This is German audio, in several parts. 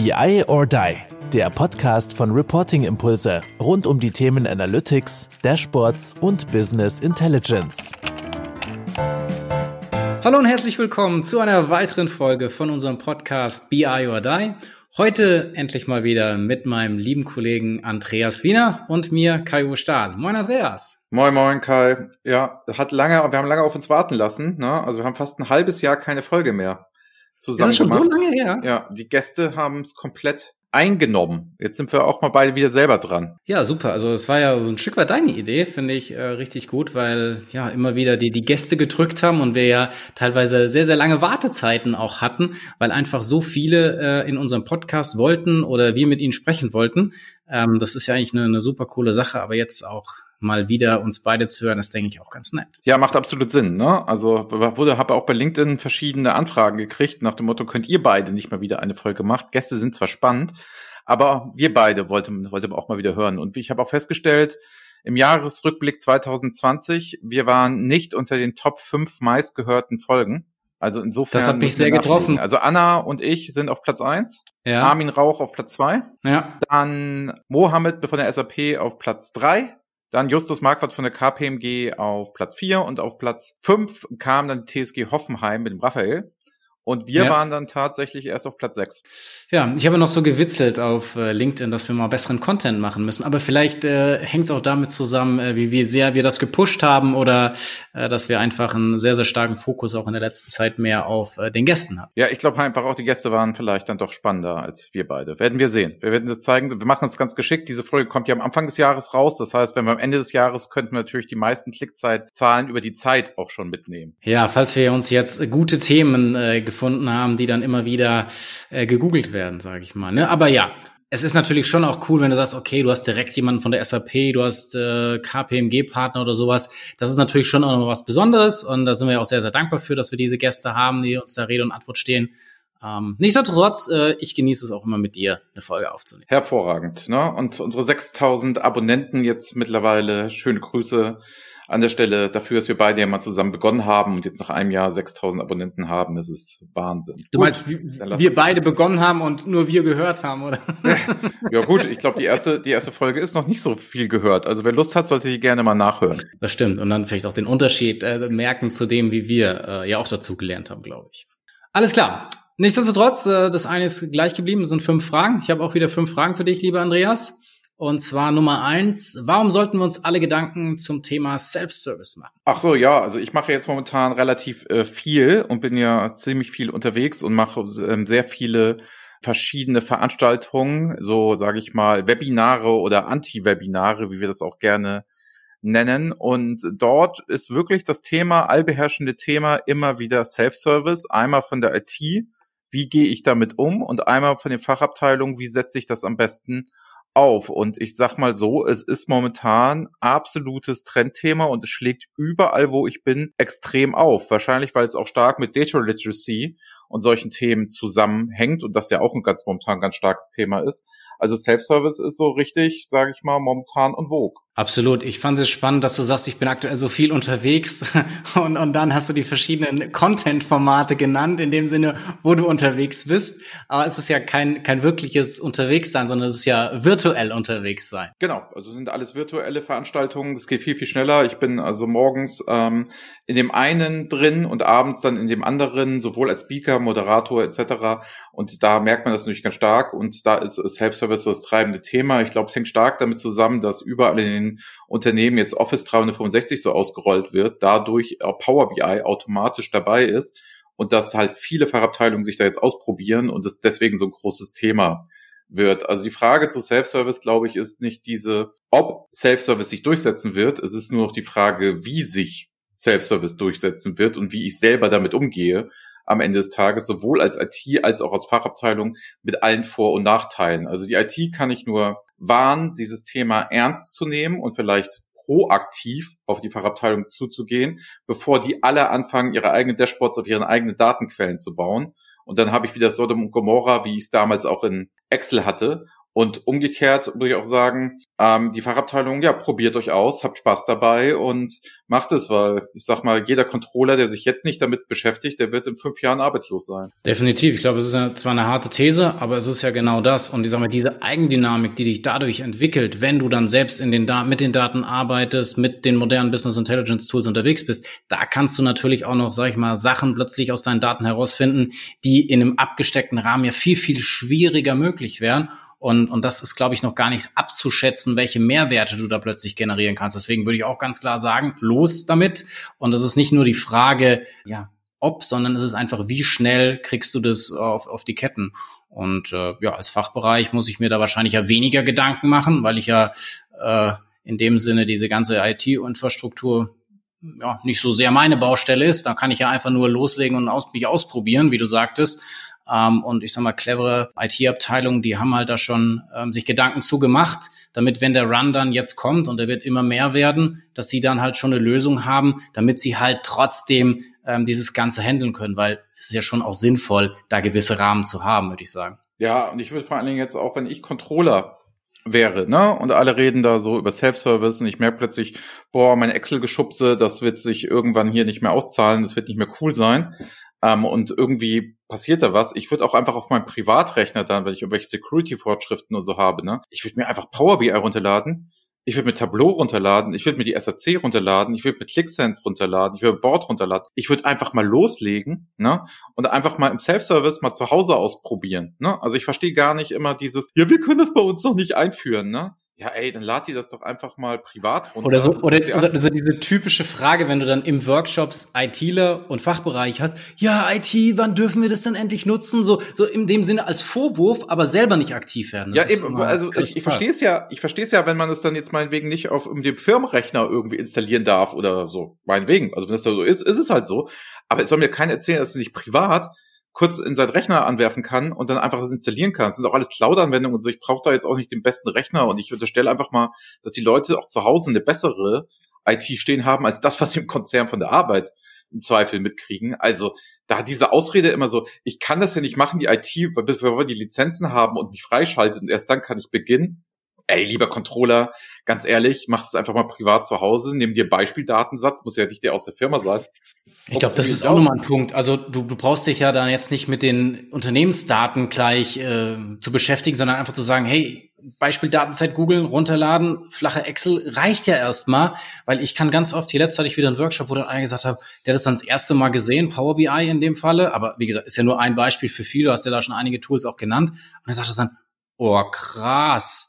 BI or Die, der Podcast von Reporting Impulse rund um die Themen Analytics, Dashboards und Business Intelligence. Hallo und herzlich willkommen zu einer weiteren Folge von unserem Podcast BI or Die. Heute endlich mal wieder mit meinem lieben Kollegen Andreas Wiener und mir Kai Stahl. Moin Andreas. Moin moin Kai. Ja, hat lange, wir haben lange auf uns warten lassen. Ne? Also wir haben fast ein halbes Jahr keine Folge mehr zusammen Ist das schon gemacht. so lange her? Ja, die Gäste haben es komplett eingenommen. Jetzt sind wir auch mal beide wieder selber dran. Ja, super. Also es war ja so ein Stück weit deine Idee, finde ich äh, richtig gut, weil ja immer wieder die, die Gäste gedrückt haben und wir ja teilweise sehr, sehr lange Wartezeiten auch hatten, weil einfach so viele äh, in unserem Podcast wollten oder wir mit ihnen sprechen wollten. Ähm, das ist ja eigentlich eine, eine super coole Sache, aber jetzt auch mal wieder uns beide zu hören, ist, denke ich, auch ganz nett. Ja, macht absolut Sinn. Ne? Also wurde, habe auch bei LinkedIn verschiedene Anfragen gekriegt nach dem Motto, könnt ihr beide nicht mal wieder eine Folge machen? Gäste sind zwar spannend, aber wir beide wollten, wollten auch mal wieder hören. Und ich habe auch festgestellt, im Jahresrückblick 2020, wir waren nicht unter den Top 5 meistgehörten Folgen. Also insofern. Das hat mich sehr getroffen. Also Anna und ich sind auf Platz eins. Ja. Armin Rauch auf Platz zwei. Ja. Dann Mohammed von der SAP auf Platz drei. Dann Justus Marquardt von der KPMG auf Platz vier und auf Platz fünf kam dann TSG Hoffenheim mit dem Raphael. Und wir Ja. waren dann tatsächlich erst auf Platz sechs. Ja, ich habe noch so gewitzelt auf äh, LinkedIn, dass wir mal besseren Content machen müssen. Aber vielleicht äh, hängt es auch damit zusammen, äh, wie, wie sehr wir das gepusht haben oder äh, dass wir einfach einen sehr, sehr starken Fokus auch in der letzten Zeit mehr auf äh, den Gästen hatten. Ja, ich glaube einfach auch, die Gäste waren vielleicht dann doch spannender als wir beide. Werden wir sehen. Wir werden das zeigen. Wir machen es ganz geschickt. Diese Folge kommt ja am Anfang des Jahres raus. Das heißt, wenn wir am Ende des Jahres könnten wir natürlich die meisten Klickzeitzahlen über die Zeit auch schon mitnehmen. Ja, falls wir uns jetzt gute Themen äh, gefunden haben, die dann immer wieder äh, gegoogelt werden, sage ich mal. Ne? Aber ja, es ist natürlich schon auch cool, wenn du sagst, okay, du hast direkt jemanden von der SAP, du hast äh, KPMG-Partner oder sowas. Das ist natürlich schon auch noch was Besonderes und da sind wir auch sehr, sehr dankbar für, dass wir diese Gäste haben, die uns da Rede und Antwort stehen. Ähm, nichtsdestotrotz, äh, ich genieße es auch immer mit dir, eine Folge aufzunehmen. Hervorragend. Ne? Und unsere 6000 Abonnenten jetzt mittlerweile, schöne Grüße an der Stelle dafür, dass wir beide ja mal zusammen begonnen haben und jetzt nach einem Jahr 6000 Abonnenten haben. Das ist Wahnsinn. Du meinst, lass- wir beide begonnen haben und nur wir gehört haben, oder? Ja gut, ich glaube, die erste, die erste Folge ist noch nicht so viel gehört. Also wer Lust hat, sollte die gerne mal nachhören. Das stimmt. Und dann vielleicht auch den Unterschied äh, merken zu dem, wie wir äh, ja auch dazu gelernt haben, glaube ich. Alles klar. Nichtsdestotrotz, äh, das eine ist gleich geblieben, es sind fünf Fragen. Ich habe auch wieder fünf Fragen für dich, lieber Andreas. Und zwar Nummer eins, warum sollten wir uns alle Gedanken zum Thema Self-Service machen? Ach so, ja, also ich mache jetzt momentan relativ äh, viel und bin ja ziemlich viel unterwegs und mache ähm, sehr viele verschiedene Veranstaltungen, so sage ich mal Webinare oder Anti-Webinare, wie wir das auch gerne nennen. Und dort ist wirklich das Thema, allbeherrschende Thema immer wieder Self-Service, einmal von der IT, wie gehe ich damit um und einmal von den Fachabteilungen, wie setze ich das am besten auf. Und ich sag mal so, es ist momentan absolutes Trendthema und es schlägt überall, wo ich bin, extrem auf. Wahrscheinlich, weil es auch stark mit Data Literacy und solchen Themen zusammenhängt und das ja auch ein ganz momentan ganz starkes Thema ist. Also Self-Service ist so richtig, sage ich mal, momentan und vogue. Absolut. Ich fand es spannend, dass du sagst, ich bin aktuell so viel unterwegs und, und dann hast du die verschiedenen Content-Formate genannt, in dem Sinne, wo du unterwegs bist. Aber es ist ja kein, kein wirkliches Unterwegssein, sondern es ist ja virtuell unterwegs sein. Genau, also sind alles virtuelle Veranstaltungen. Es geht viel, viel schneller. Ich bin also morgens ähm, in dem einen drin und abends dann in dem anderen, sowohl als Speaker, Moderator etc. Und da merkt man das natürlich ganz stark. Und da ist Self-Service das treibende Thema. Ich glaube, es hängt stark damit zusammen, dass überall in den Unternehmen jetzt Office 365 so ausgerollt wird, dadurch Power BI automatisch dabei ist und dass halt viele Fachabteilungen sich da jetzt ausprobieren und es deswegen so ein großes Thema wird. Also die Frage zu Self-Service, glaube ich, ist nicht diese, ob Self-Service sich durchsetzen wird. Es ist nur noch die Frage, wie sich Self-Service durchsetzen wird und wie ich selber damit umgehe am Ende des Tages, sowohl als IT als auch als Fachabteilung mit allen Vor- und Nachteilen. Also die IT kann ich nur warnen, dieses Thema ernst zu nehmen und vielleicht proaktiv auf die Fachabteilung zuzugehen, bevor die alle anfangen, ihre eigenen Dashboards auf ihren eigenen Datenquellen zu bauen. Und dann habe ich wieder Sodom und Gomorra, wie ich es damals auch in Excel hatte. Und umgekehrt würde ich auch sagen, ähm, die Fachabteilung, ja, probiert euch aus, habt Spaß dabei und macht es, weil ich sag mal, jeder Controller, der sich jetzt nicht damit beschäftigt, der wird in fünf Jahren arbeitslos sein. Definitiv. Ich glaube, es ist ja zwar eine harte These, aber es ist ja genau das. Und ich sag mal, diese Eigendynamik, die dich dadurch entwickelt, wenn du dann selbst in den da mit den Daten arbeitest, mit den modernen Business Intelligence Tools unterwegs bist, da kannst du natürlich auch noch, sag ich mal, Sachen plötzlich aus deinen Daten herausfinden, die in einem abgesteckten Rahmen ja viel, viel schwieriger möglich wären. Und, und das ist, glaube ich, noch gar nicht abzuschätzen, welche Mehrwerte du da plötzlich generieren kannst. Deswegen würde ich auch ganz klar sagen, los damit. Und das ist nicht nur die Frage, ja, ob, sondern es ist einfach, wie schnell kriegst du das auf, auf die Ketten. Und äh, ja, als Fachbereich muss ich mir da wahrscheinlich ja weniger Gedanken machen, weil ich ja äh, in dem Sinne diese ganze IT-Infrastruktur ja, nicht so sehr meine Baustelle ist. Da kann ich ja einfach nur loslegen und aus, mich ausprobieren, wie du sagtest. Ähm, und ich sag mal, clevere IT-Abteilungen, die haben halt da schon ähm, sich Gedanken zugemacht, damit, wenn der Run dann jetzt kommt und der wird immer mehr werden, dass sie dann halt schon eine Lösung haben, damit sie halt trotzdem ähm, dieses Ganze handeln können, weil es ist ja schon auch sinnvoll, da gewisse Rahmen zu haben, würde ich sagen. Ja, und ich würde vor allen Dingen jetzt auch, wenn ich Controller wäre, ne? Und alle reden da so über Self-Service und ich merke plötzlich, boah, meine Excel-Geschubse, das wird sich irgendwann hier nicht mehr auszahlen, das wird nicht mehr cool sein ähm, und irgendwie passiert da was. Ich würde auch einfach auf meinem Privatrechner dann, wenn ich irgendwelche Security-Fortschriften und so habe, ne, ich würde mir einfach Power BI runterladen. Ich würde mir Tableau runterladen, ich würde mir die SAC runterladen, ich würde mir ClickSense runterladen, ich würde Board runterladen. Ich würde einfach mal loslegen, ne? Und einfach mal im Self-Service mal zu Hause ausprobieren, ne? Also ich verstehe gar nicht immer dieses, ja, wir können das bei uns noch nicht einführen, ne? Ja, ey, dann lad die das doch einfach mal privat runter. Oder so, oder so, diese typische Frage, wenn du dann im Workshops ITler und Fachbereich hast, ja, IT, wann dürfen wir das denn endlich nutzen? So, so in dem Sinne als Vorwurf, aber selber nicht aktiv werden. Das ja, eben, also ich, ich verstehe es ja, ich verstehe es ja, wenn man es dann jetzt meinetwegen nicht auf dem Firmenrechner irgendwie installieren darf oder so, meinetwegen. Also wenn das da so ist, ist es halt so. Aber es soll mir keiner erzählen, dass es nicht privat kurz in seinen Rechner anwerfen kann und dann einfach das installieren kann. Das sind auch alles Cloud-Anwendungen und so. Ich brauche da jetzt auch nicht den besten Rechner und ich unterstelle einfach mal, dass die Leute auch zu Hause eine bessere IT stehen haben als das, was sie im Konzern von der Arbeit im Zweifel mitkriegen. Also da diese Ausrede immer so, ich kann das ja nicht machen, die IT, bevor wir die Lizenzen haben und mich freischaltet und erst dann kann ich beginnen ey, lieber Controller, ganz ehrlich, mach es einfach mal privat zu Hause, nimm dir Beispieldatensatz, muss ja nicht der aus der Firma sein. Ich glaube, das ist auch nochmal ein Punkt. Also du, du brauchst dich ja dann jetzt nicht mit den Unternehmensdaten gleich äh, zu beschäftigen, sondern einfach zu sagen, hey, Beispieldatenzeit googeln, runterladen, flache Excel reicht ja erstmal, weil ich kann ganz oft, hier letzte hatte ich wieder einen Workshop, wo dann einer gesagt hat, der hat das dann das erste Mal gesehen, Power BI in dem Falle, aber wie gesagt, ist ja nur ein Beispiel für viele, du hast ja da schon einige Tools auch genannt, und er sagt das dann, oh krass,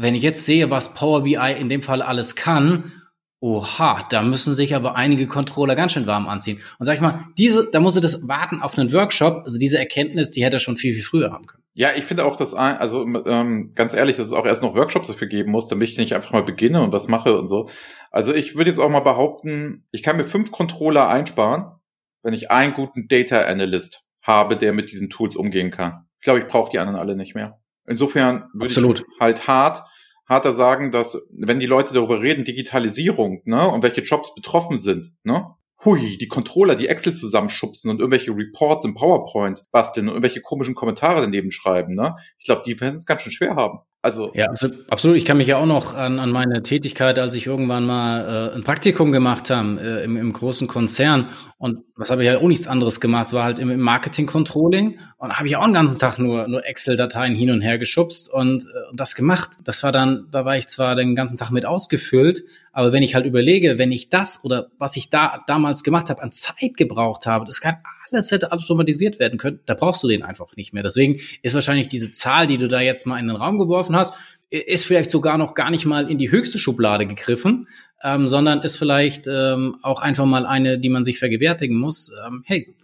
wenn ich jetzt sehe, was Power BI in dem Fall alles kann, oha, da müssen sich aber einige Controller ganz schön warm anziehen. Und sag ich mal, diese, da musste das warten auf einen Workshop, also diese Erkenntnis, die hätte er schon viel, viel früher haben können. Ja, ich finde auch, dass, also ähm, ganz ehrlich, dass es auch erst noch Workshops dafür geben muss, damit ich nicht einfach mal beginne und was mache und so. Also ich würde jetzt auch mal behaupten, ich kann mir fünf Controller einsparen, wenn ich einen guten Data Analyst habe, der mit diesen Tools umgehen kann. Ich glaube, ich brauche die anderen alle nicht mehr. Insofern würde Absolut. ich halt hart, harter sagen, dass wenn die Leute darüber reden, Digitalisierung, ne, und welche Jobs betroffen sind, ne, hui, die Controller, die Excel zusammenschubsen und irgendwelche Reports im PowerPoint basteln und irgendwelche komischen Kommentare daneben schreiben, ne? Ich glaube, die werden es ganz schön schwer haben. Also ja, absolut. Ich kann mich ja auch noch an, an meine Tätigkeit, als ich irgendwann mal äh, ein Praktikum gemacht habe äh, im, im großen Konzern und was habe ich ja auch nichts anderes gemacht, war halt im, im Marketing-Controlling und habe ich auch den ganzen Tag nur, nur Excel-Dateien hin und her geschubst und, äh, und das gemacht. Das war dann, da war ich zwar den ganzen Tag mit ausgefüllt, aber wenn ich halt überlege, wenn ich das oder was ich da damals gemacht habe, an Zeit gebraucht habe, das kann alles hätte automatisiert werden können, da brauchst du den einfach nicht mehr. Deswegen ist wahrscheinlich diese Zahl, die du da jetzt mal in den Raum geworfen hast, ist vielleicht sogar noch gar nicht mal in die höchste Schublade gegriffen, ähm, sondern ist vielleicht ähm, auch einfach mal eine, die man sich vergewärtigen muss. Ähm, hey,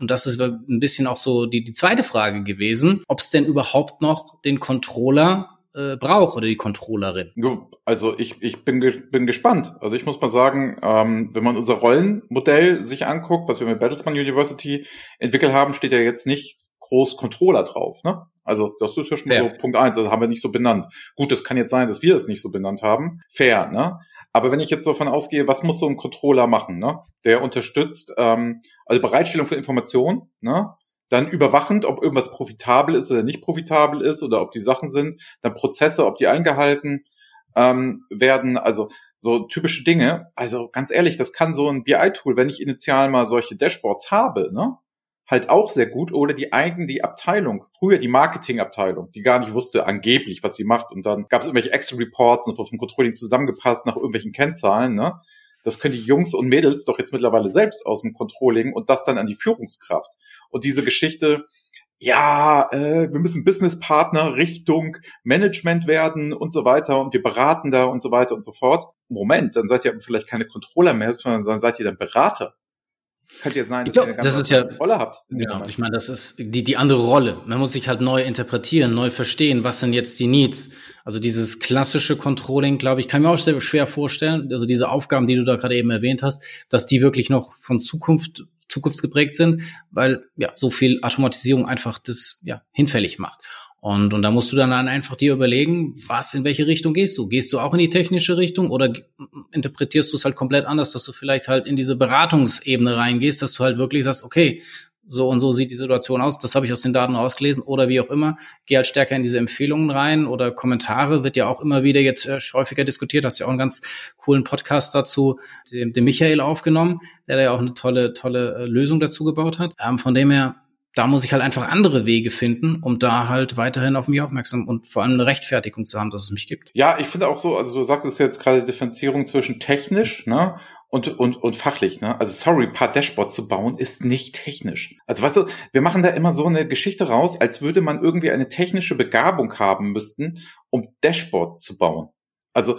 und das ist ein bisschen auch so die, die zweite Frage gewesen, ob es denn überhaupt noch den Controller äh, braucht oder die Controllerin. Also ich, ich bin, bin gespannt. Also ich muss mal sagen, ähm, wenn man unser Rollenmodell sich anguckt, was wir mit Battlesman University entwickelt haben, steht ja jetzt nicht groß Controller drauf. Ne? Also das ist ja schon ja. so Punkt eins. Das haben wir nicht so benannt. Gut, das kann jetzt sein, dass wir es nicht so benannt haben. Fair, ne? Aber wenn ich jetzt davon ausgehe, was muss so ein Controller machen, ne? Der unterstützt, ähm, also Bereitstellung von Informationen, ne? dann überwachend, ob irgendwas profitabel ist oder nicht profitabel ist oder ob die Sachen sind, dann Prozesse, ob die eingehalten ähm, werden, also so typische Dinge. Also ganz ehrlich, das kann so ein BI-Tool, wenn ich initial mal solche Dashboards habe, ne, halt auch sehr gut oder die eigen die Abteilung, früher die Marketingabteilung, die gar nicht wusste angeblich, was sie macht und dann gab es irgendwelche Excel-Reports und vom Controlling zusammengepasst nach irgendwelchen Kennzahlen, ne? Das können die Jungs und Mädels doch jetzt mittlerweile selbst aus dem Controlling und das dann an die Führungskraft. Und diese Geschichte, ja, äh, wir müssen Businesspartner Richtung Management werden und so weiter und wir beraten da und so weiter und so fort. Moment, dann seid ihr vielleicht keine Controller mehr, sondern dann seid ihr dann Berater. Könnte jetzt sein, dass glaub, ihr eine ganz das ist ja, Rolle habt. Genau, ich meine, das ist die, die andere Rolle. Man muss sich halt neu interpretieren, neu verstehen, was sind jetzt die Needs. Also dieses klassische Controlling, glaube ich, kann mir auch sehr schwer vorstellen. Also diese Aufgaben, die du da gerade eben erwähnt hast, dass die wirklich noch von Zukunft zukunftsgeprägt sind, weil ja so viel Automatisierung einfach das ja hinfällig macht. Und, und da musst du dann einfach dir überlegen, was, in welche Richtung gehst du? Gehst du auch in die technische Richtung oder interpretierst du es halt komplett anders, dass du vielleicht halt in diese Beratungsebene reingehst, dass du halt wirklich sagst, okay, so und so sieht die Situation aus, das habe ich aus den Daten rausgelesen oder wie auch immer, geh halt stärker in diese Empfehlungen rein oder Kommentare, wird ja auch immer wieder jetzt äh, häufiger diskutiert, hast ja auch einen ganz coolen Podcast dazu, dem, dem Michael aufgenommen, der da ja auch eine tolle, tolle äh, Lösung dazu gebaut hat. Ähm, von dem her, da muss ich halt einfach andere Wege finden, um da halt weiterhin auf mich aufmerksam und vor allem eine Rechtfertigung zu haben, dass es mich gibt. Ja, ich finde auch so, also du sagtest jetzt gerade Differenzierung zwischen technisch, ne, und, und, und fachlich, ne? Also sorry, paar Dashboards zu bauen ist nicht technisch. Also weißt du, wir machen da immer so eine Geschichte raus, als würde man irgendwie eine technische Begabung haben müssten, um Dashboards zu bauen. Also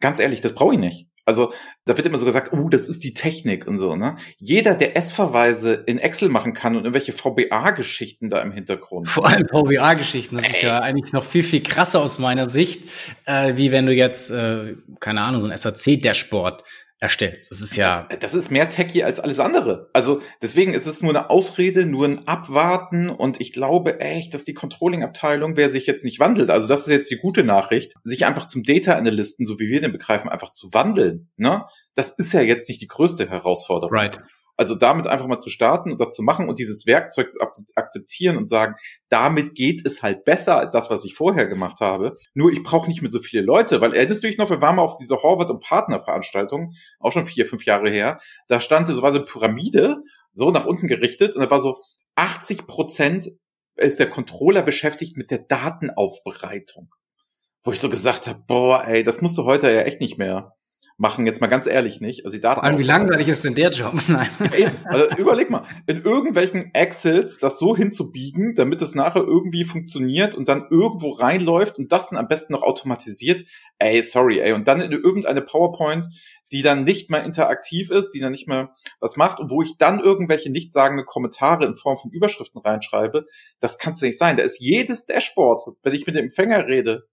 ganz ehrlich, das brauche ich nicht. Also da wird immer so gesagt, oh, das ist die Technik und so, ne? Jeder, der S-Verweise in Excel machen kann und irgendwelche VBA-Geschichten da im Hintergrund. Vor allem VBA-Geschichten, das Ey. ist ja eigentlich noch viel, viel krasser aus meiner Sicht, äh, wie wenn du jetzt, äh, keine Ahnung, so ein SAC-Dashboard erstellst. Das ist ja. Das, das, ist mehr techy als alles andere. Also deswegen ist es nur eine Ausrede, nur ein Abwarten und ich glaube echt, dass die Controlling-Abteilung, wer sich jetzt nicht wandelt, also das ist jetzt die gute Nachricht, sich einfach zum Data Analysten, so wie wir den begreifen, einfach zu wandeln. Ne? Das ist ja jetzt nicht die größte Herausforderung. Right. Also damit einfach mal zu starten und das zu machen und dieses Werkzeug zu akzeptieren und sagen, damit geht es halt besser als das, was ich vorher gemacht habe. Nur ich brauche nicht mehr so viele Leute, weil erinnerst du dich noch, wir waren mal auf dieser Horvath und Partner Veranstaltung, auch schon vier, fünf Jahre her, da stand so eine Pyramide, so nach unten gerichtet und da war so 80 Prozent ist der Controller beschäftigt mit der Datenaufbereitung. Wo ich so gesagt habe, boah, ey, das musst du heute ja echt nicht mehr machen, jetzt mal ganz ehrlich nicht. Also die Daten Vor allem, wie langweilig ist denn der Job? Nein. Also überleg mal, in irgendwelchen Excels das so hinzubiegen, damit es nachher irgendwie funktioniert und dann irgendwo reinläuft und das dann am besten noch automatisiert. Ey, sorry, ey. Und dann in irgendeine PowerPoint, die dann nicht mehr interaktiv ist, die dann nicht mehr was macht und wo ich dann irgendwelche nichtssagende Kommentare in Form von Überschriften reinschreibe, das kannst du nicht sein. Da ist jedes Dashboard, wenn ich mit dem Empfänger rede,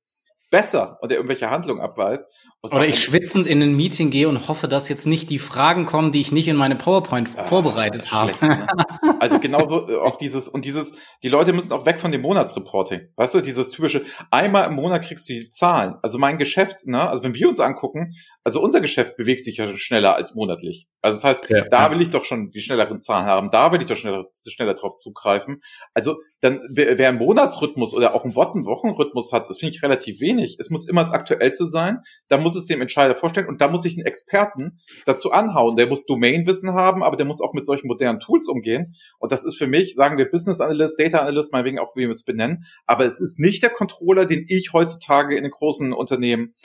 besser und der irgendwelche Handlung abweist. Oder ich schwitzend in ein Meeting gehe und hoffe, dass jetzt nicht die Fragen kommen, die ich nicht in meine PowerPoint ah, vorbereitet habe. Ne? Also genauso äh, auch dieses und dieses, die Leute müssen auch weg von dem Monatsreporting. Weißt du, dieses typische, einmal im Monat kriegst du die Zahlen. Also mein Geschäft, ne, also wenn wir uns angucken, also unser Geschäft bewegt sich ja schneller als monatlich. Also das heißt, ja, da will ich doch schon die schnelleren Zahlen haben, da will ich doch schneller, schneller drauf zugreifen. Also dann, wer, wer einen Monatsrhythmus oder auch einen Wochenrhythmus hat, das finde ich relativ wenig. Es muss immer das Aktuellste sein. Da muss es dem Entscheider vorstellen und da muss ich einen Experten dazu anhauen. Der muss Domainwissen haben, aber der muss auch mit solchen modernen Tools umgehen. Und das ist für mich, sagen wir Business Analyst, Data Analyst, meinetwegen auch, wie wir es benennen. Aber es ist nicht der Controller, den ich heutzutage in den großen Unternehmen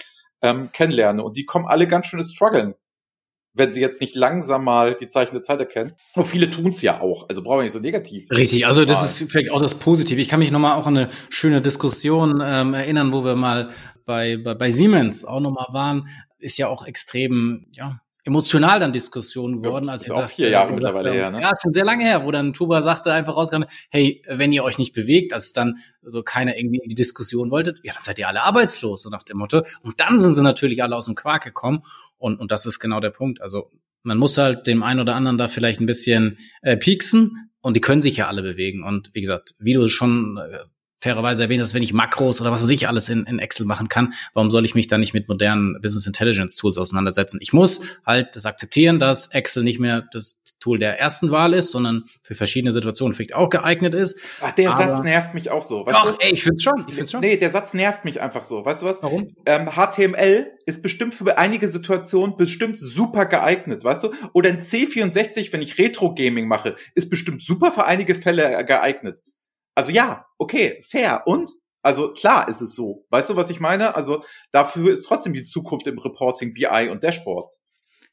ähm, kennenlerne. Und die kommen alle ganz schön strugglen wenn sie jetzt nicht langsam mal die Zeichen der Zeit erkennen. Und viele tun es ja auch, also brauchen wir nicht so negativ. Richtig, also das ist vielleicht auch das Positive. Ich kann mich nochmal auch an eine schöne Diskussion ähm, erinnern, wo wir mal bei, bei, bei Siemens auch nochmal waren. Ist ja auch extrem, ja, emotional dann Diskussion geworden. Als ist auch vier Jahre mittlerweile her, ne? Ja, ist schon sehr lange her, wo dann Tuba sagte einfach rausgegangen, hey, wenn ihr euch nicht bewegt, als dann so keiner irgendwie in die Diskussion wolltet, ja, dann seid ihr alle arbeitslos, so nach dem Motto. Und dann sind sie natürlich alle aus dem Quark gekommen. Und, und das ist genau der Punkt. Also man muss halt dem einen oder anderen da vielleicht ein bisschen äh, pieksen und die können sich ja alle bewegen. Und wie gesagt, wie du schon äh, fairerweise erwähnt hast, wenn ich Makros oder was weiß ich alles in, in Excel machen kann, warum soll ich mich dann nicht mit modernen Business Intelligence Tools auseinandersetzen? Ich muss halt das akzeptieren, dass Excel nicht mehr das Tool der ersten Wahl ist, sondern für verschiedene Situationen vielleicht auch geeignet ist. Ach, der Aber Satz nervt mich auch so. Weißt doch, du? ey, ich find's schon. Ich find's schon. Nee, der Satz nervt mich einfach so. Weißt du was? Warum? Ähm, HTML ist bestimmt für einige Situationen bestimmt super geeignet, weißt du? Oder ein C64, wenn ich Retro-Gaming mache, ist bestimmt super für einige Fälle geeignet. Also ja, okay, fair. Und? Also klar ist es so. Weißt du, was ich meine? Also dafür ist trotzdem die Zukunft im Reporting, BI und Dashboards.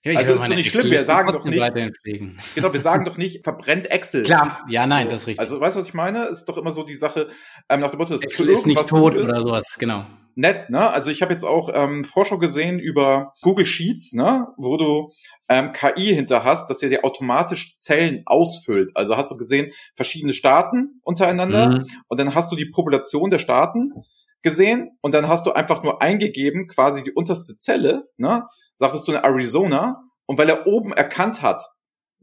Ja, also ist so nicht schlimm, wir sagen doch nicht. Genau, wir sagen doch nicht, verbrennt Excel. Klar, ja, nein, das ist richtig. Also weißt du, was ich meine? Ist doch immer so die Sache, ähm, nach dem Motto, Excel ist nicht tot oder sowas, genau. Nett, ne? Also ich habe jetzt auch ähm, Vorschau gesehen über Google Sheets, ne, wo du ähm, KI hinter hast, dass er dir automatisch Zellen ausfüllt. Also hast du gesehen, verschiedene Staaten untereinander mhm. und dann hast du die Population der Staaten gesehen und dann hast du einfach nur eingegeben, quasi die unterste Zelle, ne? Sagtest du in Arizona, und weil er oben erkannt hat,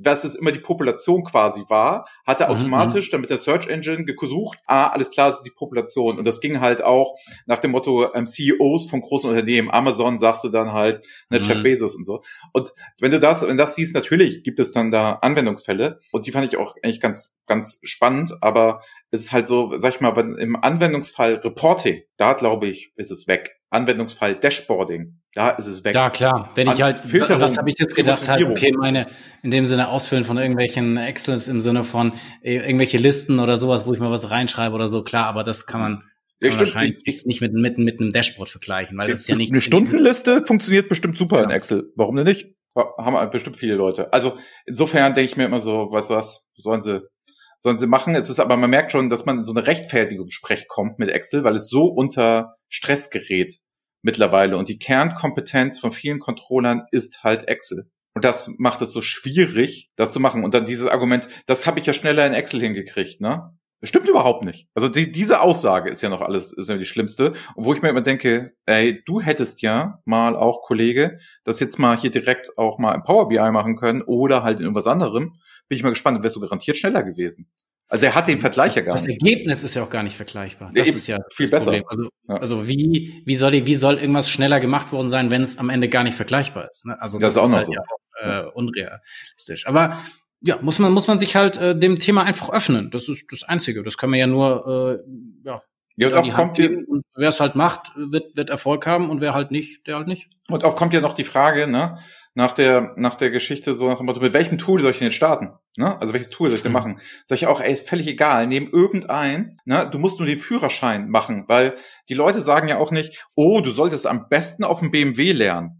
was es immer die Population quasi war, hat er mhm, automatisch mhm. dann mit der Search Engine gesucht, ah, alles klar, das ist die Population. Und das ging halt auch nach dem Motto ähm, CEOs von großen Unternehmen, Amazon sagst du dann halt, ne, mhm. Jeff Bezos und so. Und wenn du das, wenn das siehst, natürlich gibt es dann da Anwendungsfälle und die fand ich auch eigentlich ganz, ganz spannend, aber es ist halt so, sag ich mal, im Anwendungsfall Reporting, da glaube ich, ist es weg. Anwendungsfall Dashboarding, da ist es weg. Ja, klar. Wenn ich halt, Filterung, was habe ich jetzt gedacht, halt, okay, meine, in dem Sinne Ausfüllen von irgendwelchen Excels im Sinne von äh, irgendwelche Listen oder sowas, wo ich mal was reinschreibe oder so, klar, aber das kann man, ja, kann wahrscheinlich ich, nicht mit, mit, mit einem Dashboard vergleichen, weil das ist ja nicht. Eine Stundenliste funktioniert bestimmt super ja. in Excel. Warum denn nicht? Haben halt bestimmt viele Leute. Also insofern denke ich mir immer so, weißt du was, sollen sie, sollen sie machen. Es ist aber, man merkt schon, dass man in so eine Rechtfertigungssprech kommt mit Excel, weil es so unter Stress gerät mittlerweile. Und die Kernkompetenz von vielen Controllern ist halt Excel. Und das macht es so schwierig, das zu machen. Und dann dieses Argument, das habe ich ja schneller in Excel hingekriegt, ne? Das stimmt überhaupt nicht. Also die, diese Aussage ist ja noch alles, ist ja die schlimmste. Und wo ich mir immer denke, ey, du hättest ja mal auch, Kollege, das jetzt mal hier direkt auch mal im Power BI machen können oder halt in irgendwas anderem. Bin ich mal gespannt, wärst du garantiert schneller gewesen. Also er hat den Vergleich ja gar das nicht. Das Ergebnis ist ja auch gar nicht vergleichbar. Das ja, ist ja viel besser. Problem. Also, ja. also wie, wie soll, wie soll irgendwas schneller gemacht worden sein, wenn es am Ende gar nicht vergleichbar ist? Ne? Also das, das ist, auch ist halt so. ja auch, äh, unrealistisch. Aber ja, muss man, muss man sich halt äh, dem Thema einfach öffnen. Das ist das Einzige. Das kann man ja nur, äh, ja. Ja, und oft kommt geben. Und wer es halt macht, wird, wird Erfolg haben und wer halt nicht, der halt nicht. Und oft kommt ja noch die Frage, ne, nach der, nach der Geschichte so nach dem Motto, mit welchem Tool soll ich denn jetzt starten? Ne? Also welches Tool soll ich denn mhm. machen? Sag ich auch, ey, ist völlig egal, nehm irgendeins, ne? du musst nur den Führerschein machen, weil die Leute sagen ja auch nicht, oh, du solltest am besten auf dem BMW lernen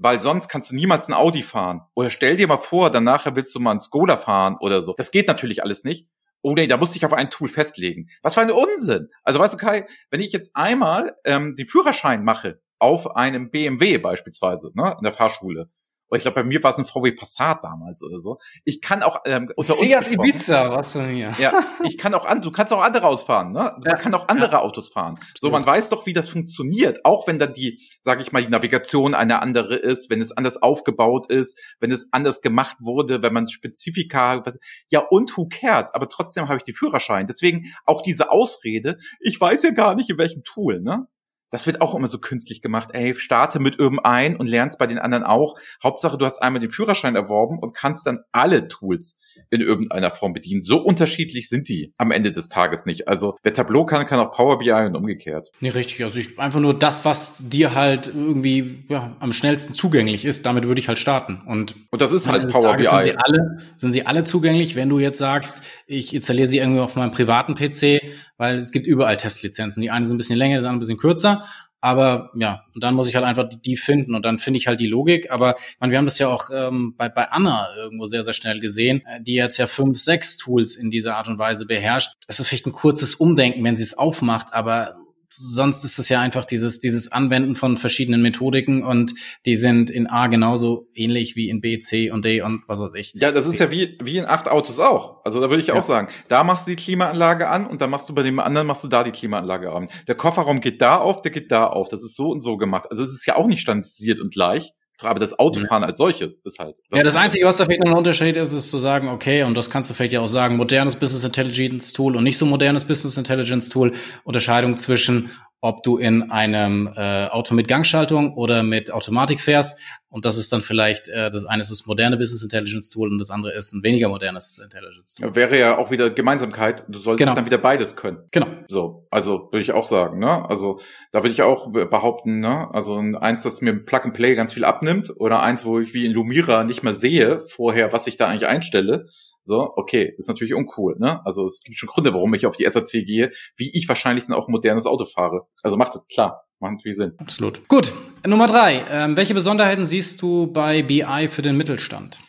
weil sonst kannst du niemals ein Audi fahren. Oder stell dir mal vor, danach willst du mal ein Skoda fahren oder so. Das geht natürlich alles nicht. Oh nee, da musste ich auf ein Tool festlegen. Was für ein Unsinn. Also weißt du, Kai, wenn ich jetzt einmal ähm, den Führerschein mache auf einem BMW beispielsweise, ne, in der Fahrschule, oder ich glaube, bei mir war es ein VW Passat damals oder so. Ich kann auch ähm, unter Seat uns Ibiza, was von mir. Ja, ich kann auch an, du kannst auch andere ausfahren, ne? Man kann auch andere ja. Autos fahren. So, man weiß doch, wie das funktioniert, auch wenn dann die, sage ich mal, die Navigation eine andere ist, wenn es anders aufgebaut ist, wenn es anders gemacht wurde, wenn man Spezifika, ja und who cares? Aber trotzdem habe ich die Führerschein. Deswegen auch diese Ausrede, ich weiß ja gar nicht in welchem Tool, ne? Das wird auch immer so künstlich gemacht. Ey, starte mit irgendein und lernst bei den anderen auch. Hauptsache, du hast einmal den Führerschein erworben und kannst dann alle Tools in irgendeiner Form bedienen. So unterschiedlich sind die am Ende des Tages nicht. Also wer Tableau kann, kann auch Power BI und umgekehrt. Nee, richtig. Also ich einfach nur das, was dir halt irgendwie ja, am schnellsten zugänglich ist, damit würde ich halt starten. Und, und das ist halt Power BI. Sind sie, alle, sind sie alle zugänglich, wenn du jetzt sagst, ich installiere sie irgendwie auf meinem privaten PC, weil es gibt überall Testlizenzen. Die eine sind ein bisschen länger, die andere ein bisschen kürzer. Aber ja, und dann muss ich halt einfach die finden und dann finde ich halt die Logik. Aber meine, wir haben das ja auch ähm, bei, bei Anna irgendwo sehr, sehr schnell gesehen, äh, die jetzt ja fünf, sechs Tools in dieser Art und Weise beherrscht. Das ist vielleicht ein kurzes Umdenken, wenn sie es aufmacht, aber sonst ist es ja einfach dieses, dieses Anwenden von verschiedenen Methodiken und die sind in A genauso ähnlich wie in B, C und D und was weiß ich. Ja, das ist ja wie, wie in acht Autos auch. Also da würde ich ja. auch sagen, da machst du die Klimaanlage an und dann machst du bei dem anderen machst du da die Klimaanlage an. Der Kofferraum geht da auf, der geht da auf. Das ist so und so gemacht. Also es ist ja auch nicht standardisiert und gleich. Aber das Autofahren ja. als solches ist halt. Das ja, das Einzige, was da vielleicht noch ein Unterschied ist, ist zu sagen, okay, und das kannst du vielleicht ja auch sagen, modernes Business Intelligence Tool und nicht so modernes Business Intelligence Tool, Unterscheidung zwischen ob du in einem äh, Auto mit Gangschaltung oder mit Automatik fährst. Und das ist dann vielleicht, äh, das eine ist das moderne Business Intelligence Tool und das andere ist ein weniger modernes Intelligence Tool. Wäre ja auch wieder Gemeinsamkeit. Du solltest genau. dann wieder beides können. Genau. So, also würde ich auch sagen, ne? Also da würde ich auch behaupten, ne? Also eins, das mir Plug and Play ganz viel abnimmt oder eins, wo ich wie in Lumira nicht mehr sehe vorher, was ich da eigentlich einstelle so, okay, ist natürlich uncool, ne? Also es gibt schon Gründe, warum ich auf die SAC gehe, wie ich wahrscheinlich dann auch ein modernes Auto fahre. Also macht klar, macht natürlich Sinn. Absolut. Gut, Nummer drei. Ähm, welche Besonderheiten siehst du bei BI für den Mittelstand?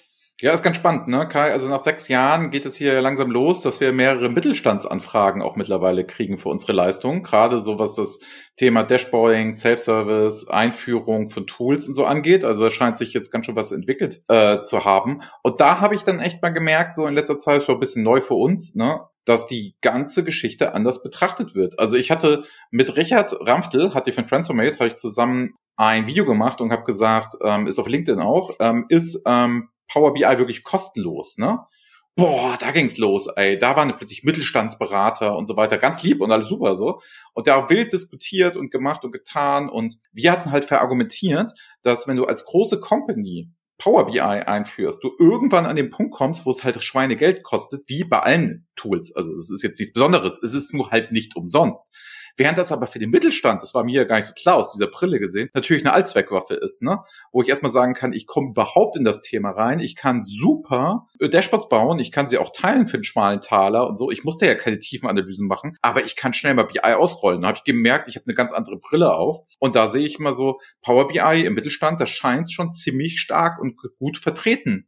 Ja, ist ganz spannend, ne, Kai? Also nach sechs Jahren geht es hier langsam los, dass wir mehrere Mittelstandsanfragen auch mittlerweile kriegen für unsere Leistung. Gerade so was das Thema Dashboarding, Self-Service, Einführung von Tools und so angeht. Also da scheint sich jetzt ganz schön was entwickelt äh, zu haben. Und da habe ich dann echt mal gemerkt, so in letzter Zeit schon ein bisschen neu für uns, ne, dass die ganze Geschichte anders betrachtet wird. Also ich hatte mit Richard Ramftel, hatte ich von Transformate, habe ich zusammen ein Video gemacht und habe gesagt, ähm, ist auf LinkedIn auch, ähm, ist ähm, Power BI wirklich kostenlos, ne? Boah, da ging's los, ey. Da waren plötzlich Mittelstandsberater und so weiter. Ganz lieb und alles super so. Und da wild diskutiert und gemacht und getan. Und wir hatten halt verargumentiert, dass wenn du als große Company Power BI einführst, du irgendwann an den Punkt kommst, wo es halt Schweinegeld kostet, wie bei allen Tools. Also es ist jetzt nichts Besonderes. Es ist nur halt nicht umsonst. Während das aber für den Mittelstand, das war mir ja gar nicht so klar aus dieser Brille gesehen, natürlich eine Allzweckwaffe ist, ne? Wo ich erstmal sagen kann, ich komme überhaupt in das Thema rein, ich kann super Dashboards bauen, ich kann sie auch teilen für einen schmalen Taler und so. Ich musste ja keine tiefen Analysen machen, aber ich kann schnell mal BI ausrollen. Da habe ich gemerkt, ich habe eine ganz andere Brille auf. Und da sehe ich mal so, Power BI im Mittelstand, das scheint schon ziemlich stark und gut vertreten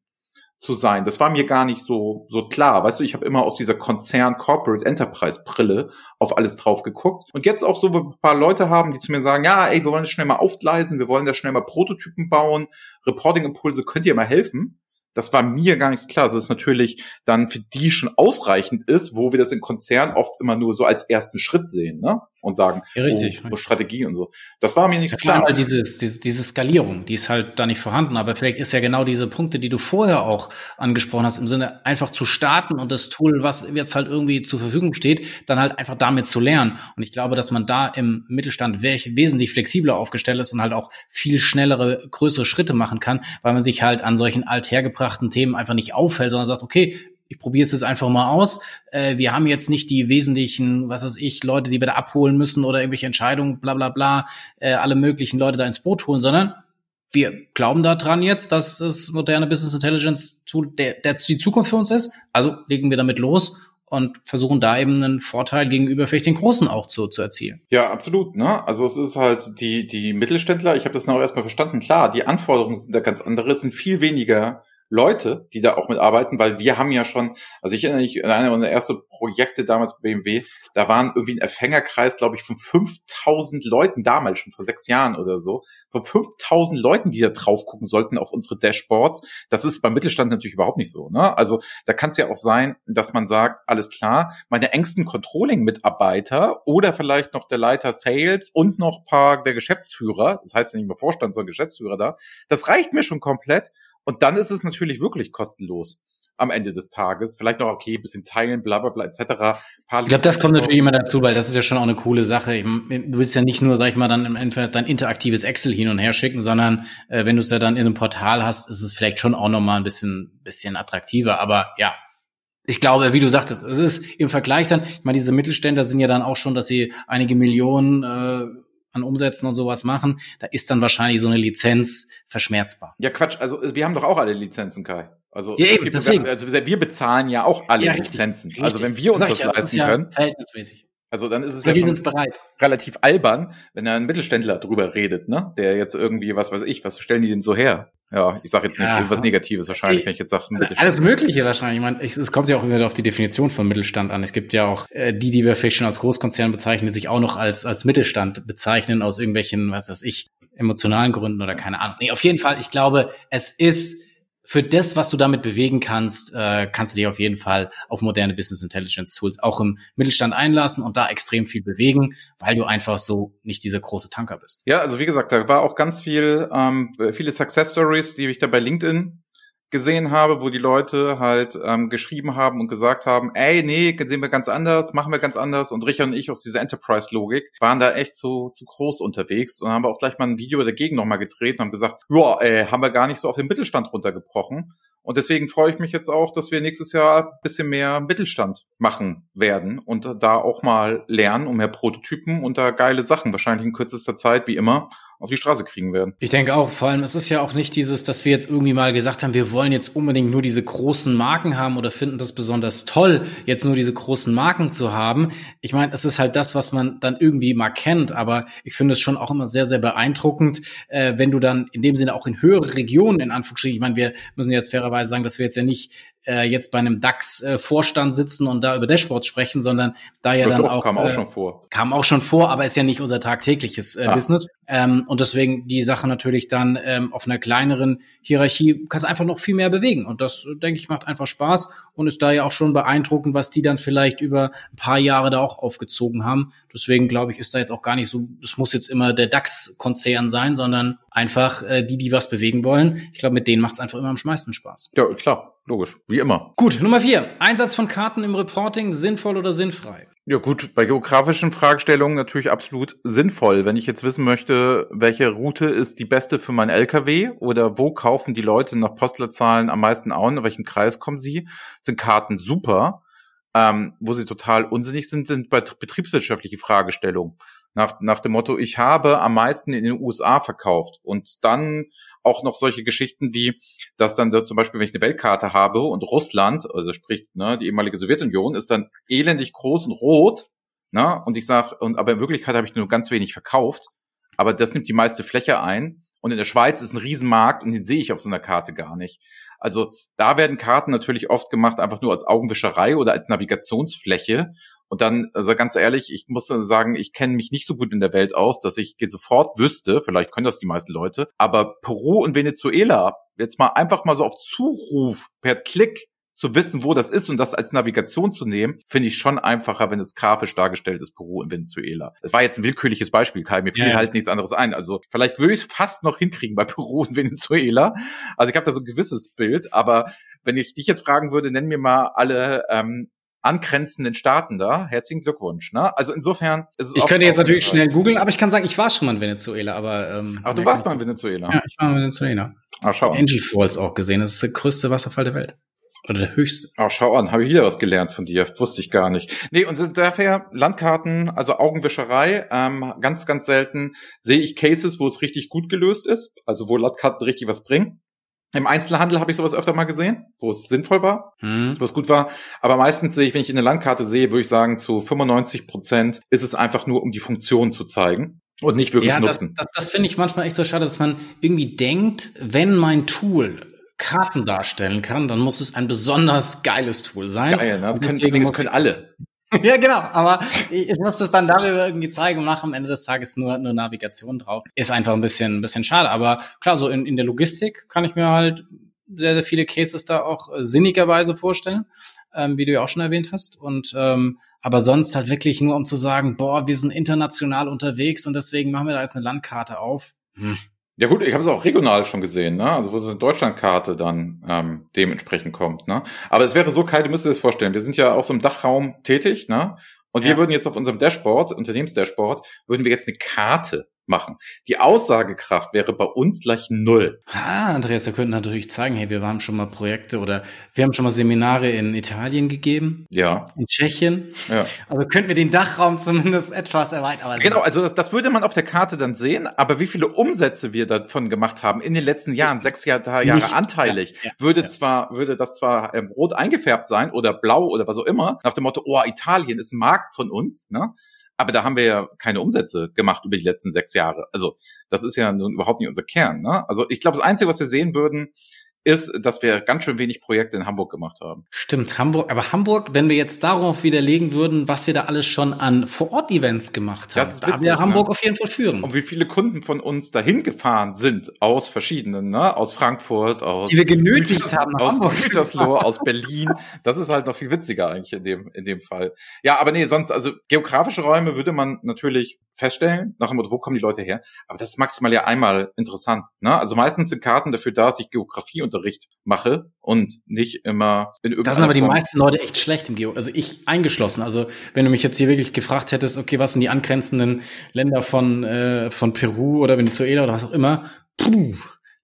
zu sein. Das war mir gar nicht so so klar. Weißt du, ich habe immer aus dieser Konzern Corporate Enterprise Brille auf alles drauf geguckt und jetzt auch so ein paar Leute haben, die zu mir sagen, ja, ey, wir wollen das schnell mal aufgleisen, wir wollen da schnell mal Prototypen bauen, Reporting Impulse, könnt ihr mal helfen? Das war mir gar nicht klar, dass es natürlich dann für die schon ausreichend ist, wo wir das in Konzernen oft immer nur so als ersten Schritt sehen, ne? Und sagen, ja, richtig, oh, Strategie und so. Das war mir nicht so klar. Halt dieses, diese, diese Skalierung, die ist halt da nicht vorhanden, aber vielleicht ist ja genau diese Punkte, die du vorher auch angesprochen hast, im Sinne einfach zu starten und das Tool, was jetzt halt irgendwie zur Verfügung steht, dann halt einfach damit zu lernen. Und ich glaube, dass man da im Mittelstand wesentlich flexibler aufgestellt ist und halt auch viel schnellere, größere Schritte machen kann, weil man sich halt an solchen althergebrachten Themen einfach nicht auffällt, sondern sagt, okay, ich probiere es jetzt einfach mal aus. Äh, wir haben jetzt nicht die wesentlichen, was weiß ich, Leute, die wir da abholen müssen oder irgendwelche Entscheidungen, bla bla bla, äh, alle möglichen Leute da ins Boot holen, sondern wir glauben daran jetzt, dass das moderne Business Intelligence Tool der, der die Zukunft für uns ist. Also legen wir damit los und versuchen da eben einen Vorteil gegenüber vielleicht den Großen auch zu, zu erzielen. Ja, absolut. Ne? Also es ist halt die, die Mittelständler, ich habe das noch erstmal verstanden, klar, die Anforderungen sind da ganz andere, sind viel weniger Leute, die da auch mitarbeiten, weil wir haben ja schon, also ich erinnere mich an eine unserer ersten Projekte damals bei BMW, da waren irgendwie ein Erfängerkreis, glaube ich, von 5000 Leuten damals, schon vor sechs Jahren oder so, von 5000 Leuten, die da drauf gucken sollten auf unsere Dashboards. Das ist beim Mittelstand natürlich überhaupt nicht so. Ne? Also da kann es ja auch sein, dass man sagt, alles klar, meine engsten Controlling-Mitarbeiter oder vielleicht noch der Leiter Sales und noch paar der Geschäftsführer, das heißt ja nicht mehr Vorstand, sondern Geschäftsführer da, das reicht mir schon komplett und dann ist es natürlich wirklich kostenlos am Ende des Tages. Vielleicht noch, okay, bisschen teilen, bla bla bla etc. ich glaube, das kommt natürlich immer dazu, weil das ist ja schon auch eine coole Sache. Du willst ja nicht nur, sag ich mal, dann im Endeffekt dein interaktives Excel hin und her schicken, sondern äh, wenn du es ja dann in einem Portal hast, ist es vielleicht schon auch nochmal ein bisschen, bisschen attraktiver. Aber ja, ich glaube, wie du sagtest, es ist im Vergleich dann, ich meine, diese Mittelständler sind ja dann auch schon, dass sie einige Millionen äh, an Umsätzen und sowas machen, da ist dann wahrscheinlich so eine Lizenz verschmerzbar. Ja, Quatsch, also wir haben doch auch alle Lizenzen, Kai. Also, ja, eben, deswegen. also wir bezahlen ja auch alle ja, Lizenzen. Richtig. Also wenn wir uns das, ja, leisten das können. Verhältnismäßig. Also dann ist es wir ja schon bereit. relativ albern, wenn ein Mittelständler drüber redet, ne? Der jetzt irgendwie, was weiß ich, was stellen die denn so her? Ja, ich sage jetzt nicht ja. was Negatives wahrscheinlich, wenn ich jetzt sage Alles Mögliche wahrscheinlich. Ich meine, es kommt ja auch wieder auf die Definition von Mittelstand an. Es gibt ja auch äh, die, die wir vielleicht schon als Großkonzern bezeichnen, die sich auch noch als als Mittelstand bezeichnen aus irgendwelchen, was weiß ich, emotionalen Gründen oder keine Ahnung. Nee, auf jeden Fall. Ich glaube, es ist für das, was du damit bewegen kannst, äh, kannst du dich auf jeden Fall auf moderne Business Intelligence Tools auch im Mittelstand einlassen und da extrem viel bewegen, weil du einfach so nicht dieser große Tanker bist. Ja, also wie gesagt, da war auch ganz viel, ähm, viele Success Stories, die ich da bei LinkedIn gesehen habe, wo die Leute halt ähm, geschrieben haben und gesagt haben, ey, nee, sehen wir ganz anders, machen wir ganz anders. Und Richard und ich aus dieser Enterprise-Logik waren da echt zu, zu groß unterwegs und haben wir auch gleich mal ein Video dagegen nochmal gedreht und haben gesagt, ja, ey, haben wir gar nicht so auf den Mittelstand runtergebrochen. Und deswegen freue ich mich jetzt auch, dass wir nächstes Jahr ein bisschen mehr Mittelstand machen werden und da auch mal lernen und mehr Prototypen und da geile Sachen wahrscheinlich in kürzester Zeit, wie immer, auf die Straße kriegen werden. Ich denke auch, vor allem, es ist ja auch nicht dieses, dass wir jetzt irgendwie mal gesagt haben, wir wollen jetzt unbedingt nur diese großen Marken haben oder finden das besonders toll, jetzt nur diese großen Marken zu haben. Ich meine, es ist halt das, was man dann irgendwie mal kennt, aber ich finde es schon auch immer sehr, sehr beeindruckend, äh, wenn du dann in dem Sinne auch in höhere Regionen, in Anführungsstrichen, ich meine, wir müssen jetzt fairerweise sagen, dass wir jetzt ja nicht äh, jetzt bei einem DAX-Vorstand sitzen und da über Dashboards sprechen, sondern da ja, ja dann doch, auch kam auch äh, schon vor. Kam auch schon vor, aber ist ja nicht unser tagtägliches äh, ah. Business. Ähm, und deswegen die Sache natürlich dann ähm, auf einer kleineren Hierarchie kannst einfach noch viel mehr bewegen. Und das, denke ich, macht einfach Spaß und ist da ja auch schon beeindruckend, was die dann vielleicht über ein paar Jahre da auch aufgezogen haben. Deswegen glaube ich, ist da jetzt auch gar nicht so, es muss jetzt immer der DAX-Konzern sein, sondern einfach äh, die, die was bewegen wollen. Ich glaube, mit denen macht es einfach immer am meisten Spaß. Ja, klar. Logisch, wie immer. Gut, Nummer vier. Einsatz von Karten im Reporting, sinnvoll oder sinnfrei? Ja gut, bei geografischen Fragestellungen natürlich absolut sinnvoll. Wenn ich jetzt wissen möchte, welche Route ist die beste für mein LKW oder wo kaufen die Leute nach Postleitzahlen am meisten Auen, in welchem Kreis kommen sie, sind Karten super. Ähm, wo sie total unsinnig sind, sind bei betriebswirtschaftliche Fragestellungen. Nach, nach dem Motto, ich habe am meisten in den USA verkauft und dann auch noch solche Geschichten wie, dass dann zum Beispiel, wenn ich eine Weltkarte habe und Russland, also sprich ne, die ehemalige Sowjetunion, ist dann elendig groß und rot, ne, und ich sage, und aber in Wirklichkeit habe ich nur ganz wenig verkauft, aber das nimmt die meiste Fläche ein. Und in der Schweiz ist ein Riesenmarkt und den sehe ich auf so einer Karte gar nicht. Also da werden Karten natürlich oft gemacht einfach nur als Augenwischerei oder als Navigationsfläche. Und dann, also ganz ehrlich, ich muss sagen, ich kenne mich nicht so gut in der Welt aus, dass ich sofort wüsste, vielleicht können das die meisten Leute, aber Peru und Venezuela, jetzt mal einfach mal so auf Zuruf per Klick zu wissen, wo das ist und das als Navigation zu nehmen, finde ich schon einfacher, wenn es grafisch dargestellt ist, Peru und Venezuela. Das war jetzt ein willkürliches Beispiel, Kai, mir fiel ja, halt nichts anderes ein. Also vielleicht würde ich es fast noch hinkriegen bei Peru und Venezuela. Also ich habe da so ein gewisses Bild, aber wenn ich dich jetzt fragen würde, nenn mir mal alle ähm, angrenzenden Staaten da. Herzlichen Glückwunsch. Ne? Also insofern ist es Ich könnte jetzt natürlich schnell googeln, aber ich kann sagen, ich war schon mal in Venezuela. Aber ähm, Ach, du warst mal in Venezuela? Ja, ich war in Venezuela. Ach, schau. Angie Falls auch gesehen. Das ist der größte Wasserfall der Welt. Oder der höchste. Ach, schau an, habe ich wieder was gelernt von dir. Wusste ich gar nicht. Nee, und daher Landkarten, also Augenwischerei, ähm, ganz, ganz selten sehe ich Cases, wo es richtig gut gelöst ist, also wo Landkarten richtig was bringen. Im Einzelhandel habe ich sowas öfter mal gesehen, wo es sinnvoll war, hm. wo es gut war. Aber meistens sehe ich, wenn ich eine Landkarte sehe, würde ich sagen, zu 95 Prozent ist es einfach nur, um die Funktion zu zeigen und nicht wirklich ja, nutzen. Das, das, das finde ich manchmal echt so schade, dass man irgendwie denkt, wenn mein Tool Karten darstellen kann, dann muss es ein besonders geiles Tool sein. Geil, ne? das können, das können alle. ja, genau. Aber ich muss das dann darüber irgendwie zeigen und nach am Ende des Tages nur, nur Navigation drauf. Ist einfach ein bisschen, ein bisschen schade. Aber klar, so in, in der Logistik kann ich mir halt sehr, sehr viele Cases da auch äh, sinnigerweise vorstellen, ähm, wie du ja auch schon erwähnt hast. Und ähm, aber sonst halt wirklich nur, um zu sagen, boah, wir sind international unterwegs und deswegen machen wir da jetzt eine Landkarte auf. Hm. Ja gut, ich habe es auch regional schon gesehen, ne? Also wo so eine Deutschlandkarte dann ähm, dementsprechend kommt, ne? Aber es wäre so, Kai, du müsstest dir das vorstellen, wir sind ja auch so im Dachraum tätig, ne? Und ja. wir würden jetzt auf unserem Dashboard, Unternehmensdashboard, würden wir jetzt eine Karte machen. Die Aussagekraft wäre bei uns gleich null. Ah, Andreas, da könnten natürlich zeigen, hey, wir haben schon mal Projekte oder wir haben schon mal Seminare in Italien gegeben. Ja. In Tschechien. Ja. Also könnten wir den Dachraum zumindest etwas erweitern. genau, also das, das würde man auf der Karte dann sehen, aber wie viele Umsätze wir davon gemacht haben in den letzten Jahren, sechs Jahre, Jahre anteilig, ja, ja, würde ja. zwar, würde das zwar ähm, rot eingefärbt sein oder blau oder was auch immer, nach dem Motto, oh, Italien ist ein Markt von uns, ne? Aber da haben wir ja keine Umsätze gemacht über die letzten sechs Jahre. Also das ist ja nun überhaupt nicht unser Kern. Ne? Also ich glaube, das Einzige, was wir sehen würden, ist, dass wir ganz schön wenig Projekte in Hamburg gemacht haben. Stimmt, Hamburg. Aber Hamburg, wenn wir jetzt darauf widerlegen würden, was wir da alles schon an Vor-Ort-Events gemacht haben, das ist witzig, da wir Hamburg ne? auf jeden Fall führen. Und wie viele Kunden von uns dahin gefahren sind aus verschiedenen, ne? aus Frankfurt, aus die wir genötigt Güters, haben, aus Gütersloh, aus Berlin. Das ist halt noch viel witziger eigentlich in dem in dem Fall. Ja, aber nee, sonst also geografische Räume würde man natürlich feststellen, nach dem Motto, wo kommen die Leute her? Aber das ist maximal ja einmal interessant. Ne? Also meistens sind Karten dafür da, dass ich Geografieunterricht mache und nicht immer in irgendeiner Da sind aber die Form meisten Leute echt schlecht im Geo. Also ich eingeschlossen. Also wenn du mich jetzt hier wirklich gefragt hättest, okay, was sind die angrenzenden Länder von, äh, von Peru oder Venezuela oder was auch immer, puh,